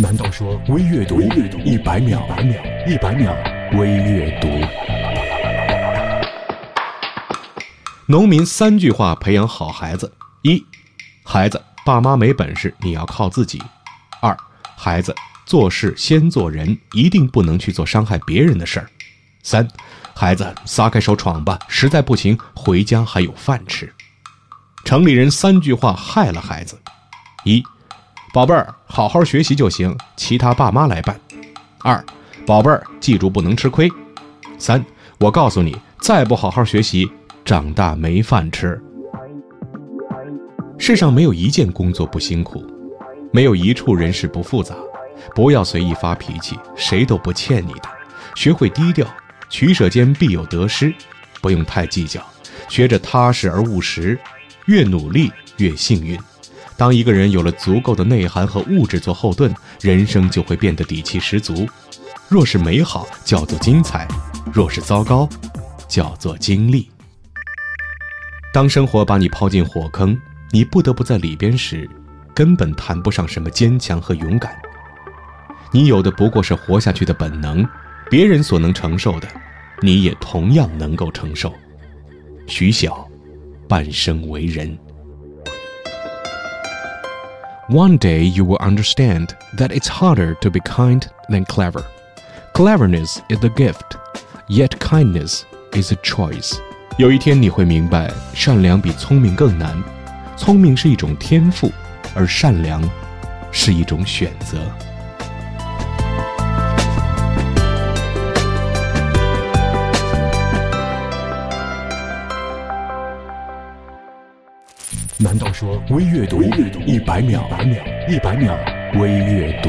难道说微阅读一百秒，一百秒？微阅读？农民三句话培养好孩子：一，孩子，爸妈没本事，你要靠自己；二，孩子，做事先做人，一定不能去做伤害别人的事儿；三，孩子，撒开手闯吧，实在不行，回家还有饭吃。城里人三句话害了孩子：一，宝贝儿，好好学习就行，其他爸妈来办；二，宝贝儿，记住不能吃亏；三，我告诉你，再不好好学习。长大没饭吃。世上没有一件工作不辛苦，没有一处人事不复杂。不要随意发脾气，谁都不欠你的。学会低调，取舍间必有得失，不用太计较。学着踏实而务实，越努力越幸运。当一个人有了足够的内涵和物质做后盾，人生就会变得底气十足。若是美好，叫做精彩；若是糟糕，叫做经历。当生活把你抛进火坑，你不得不在里边时，根本谈不上什么坚强和勇敢。你有的不过是活下去的本能，别人所能承受的，你也同样能够承受。徐晓，半生为人。One day you will understand that it's harder to be kind than clever. Cleverness is a gift, yet kindness is a choice. 有一天你会明白，善良比聪明更难。聪明是一种天赋，而善良是一种选择。 难道说微阅读一百秒，一百秒微阅读？